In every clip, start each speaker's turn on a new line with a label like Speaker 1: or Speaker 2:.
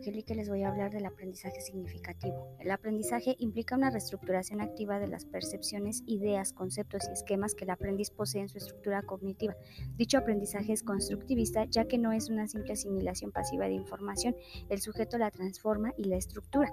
Speaker 1: Angélica les voy a hablar del aprendizaje significativo. El aprendizaje implica una reestructuración activa de las percepciones, ideas, conceptos y esquemas que el aprendiz posee en su estructura cognitiva. Dicho aprendizaje es constructivista ya que no es una simple asimilación pasiva de información, el sujeto la transforma y la estructura.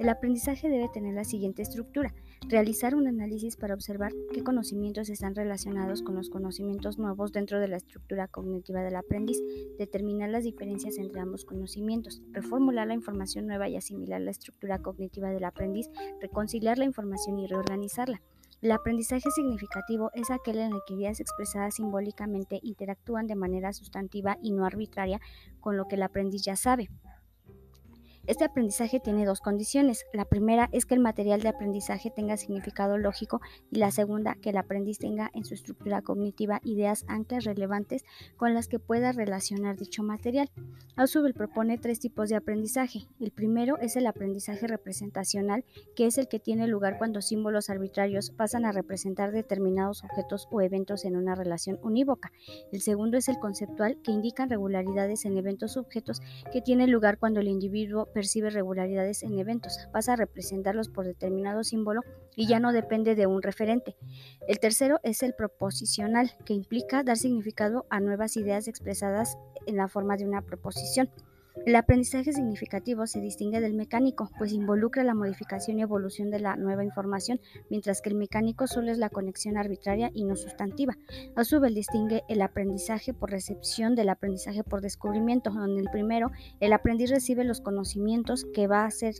Speaker 1: El aprendizaje debe tener la siguiente estructura. Realizar un análisis para observar qué conocimientos están relacionados con los conocimientos nuevos dentro de la estructura cognitiva del aprendiz. Determinar las diferencias entre ambos conocimientos. Reformular la información nueva y asimilar la estructura cognitiva del aprendiz. Reconciliar la información y reorganizarla. El aprendizaje significativo es aquel en el que ideas expresadas simbólicamente interactúan de manera sustantiva y no arbitraria con lo que el aprendiz ya sabe. Este aprendizaje tiene dos condiciones. La primera es que el material de aprendizaje tenga significado lógico y la segunda, que el aprendiz tenga en su estructura cognitiva ideas anclas relevantes con las que pueda relacionar dicho material. Ausubel propone tres tipos de aprendizaje. El primero es el aprendizaje representacional, que es el que tiene lugar cuando símbolos arbitrarios pasan a representar determinados objetos o eventos en una relación unívoca. El segundo es el conceptual, que indica regularidades en eventos objetos que tiene lugar cuando el individuo percibe regularidades en eventos, pasa a representarlos por determinado símbolo y ya no depende de un referente. El tercero es el proposicional, que implica dar significado a nuevas ideas expresadas en la forma de una proposición. El aprendizaje significativo se distingue del mecánico, pues involucra la modificación y evolución de la nueva información, mientras que el mecánico solo es la conexión arbitraria y no sustantiva. A su vez distingue el aprendizaje por recepción del aprendizaje por descubrimiento, donde el primero, el aprendiz recibe los conocimientos que va a ser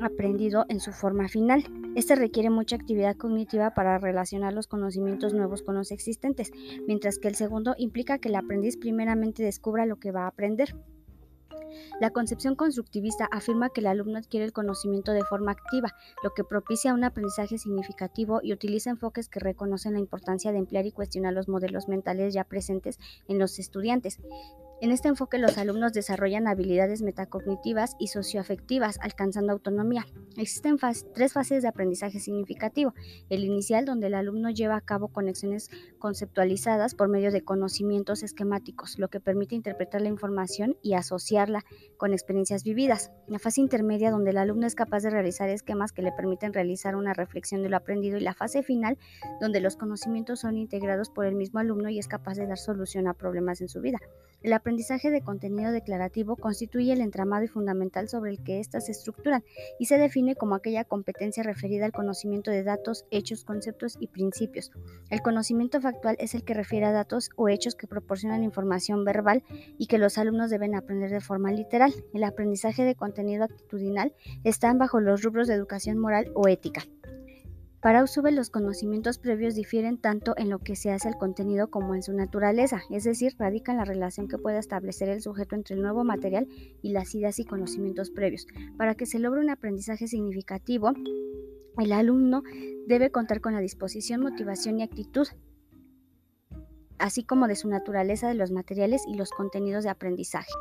Speaker 1: aprendido en su forma final. Este requiere mucha actividad cognitiva para relacionar los conocimientos nuevos con los existentes, mientras que el segundo implica que el aprendiz primeramente descubra lo que va a aprender. La concepción constructivista afirma que el alumno adquiere el conocimiento de forma activa, lo que propicia un aprendizaje significativo y utiliza enfoques que reconocen la importancia de emplear y cuestionar los modelos mentales ya presentes en los estudiantes. En este enfoque los alumnos desarrollan habilidades metacognitivas y socioafectivas, alcanzando autonomía. Existen tres fases de aprendizaje significativo. El inicial, donde el alumno lleva a cabo conexiones conceptualizadas por medio de conocimientos esquemáticos, lo que permite interpretar la información y asociarla con experiencias vividas. La fase intermedia, donde el alumno es capaz de realizar esquemas que le permiten realizar una reflexión de lo aprendido. Y la fase final, donde los conocimientos son integrados por el mismo alumno y es capaz de dar solución a problemas en su vida. El aprendizaje de contenido declarativo constituye el entramado y fundamental sobre el que éstas se estructuran y se define como aquella competencia referida al conocimiento de datos, hechos, conceptos y principios. El conocimiento factual es el que refiere a datos o hechos que proporcionan información verbal y que los alumnos deben aprender de forma literal. El aprendizaje de contenido actitudinal está bajo los rubros de educación moral o ética. Para Ausubel los conocimientos previos difieren tanto en lo que se hace el contenido como en su naturaleza, es decir, radican la relación que pueda establecer el sujeto entre el nuevo material y las ideas y conocimientos previos. Para que se logre un aprendizaje significativo, el alumno debe contar con la disposición, motivación y actitud, así como de su naturaleza de los materiales y los contenidos de aprendizaje.